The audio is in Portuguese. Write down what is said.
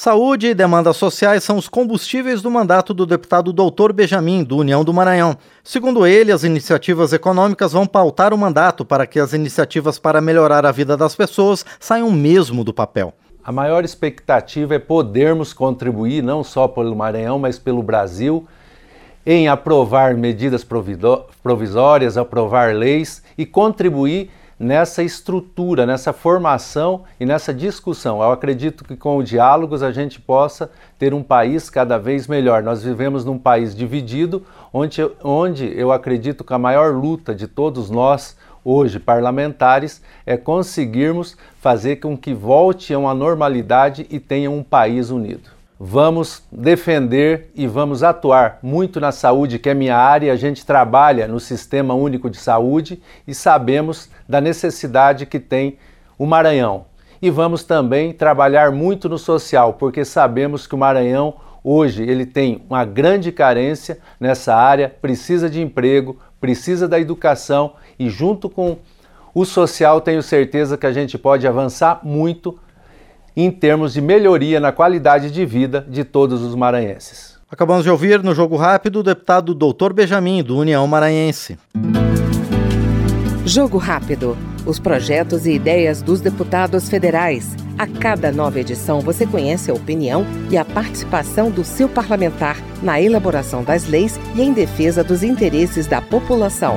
Saúde e demandas sociais são os combustíveis do mandato do deputado Doutor Benjamin, do União do Maranhão. Segundo ele, as iniciativas econômicas vão pautar o mandato para que as iniciativas para melhorar a vida das pessoas saiam mesmo do papel. A maior expectativa é podermos contribuir, não só pelo Maranhão, mas pelo Brasil, em aprovar medidas provisórias, aprovar leis e contribuir nessa estrutura, nessa formação e nessa discussão. Eu acredito que com o diálogos a gente possa ter um país cada vez melhor. Nós vivemos num país dividido, onde, onde eu acredito que a maior luta de todos nós hoje parlamentares é conseguirmos fazer com que volte a uma normalidade e tenha um país unido vamos defender e vamos atuar muito na saúde, que é minha área. A gente trabalha no Sistema Único de Saúde e sabemos da necessidade que tem o Maranhão. E vamos também trabalhar muito no social, porque sabemos que o Maranhão hoje ele tem uma grande carência nessa área, precisa de emprego, precisa da educação e junto com o social tenho certeza que a gente pode avançar muito em termos de melhoria na qualidade de vida de todos os maranhenses. Acabamos de ouvir no Jogo Rápido o deputado Doutor Benjamin, do União Maranhense. Jogo Rápido. Os projetos e ideias dos deputados federais. A cada nova edição você conhece a opinião e a participação do seu parlamentar na elaboração das leis e em defesa dos interesses da população.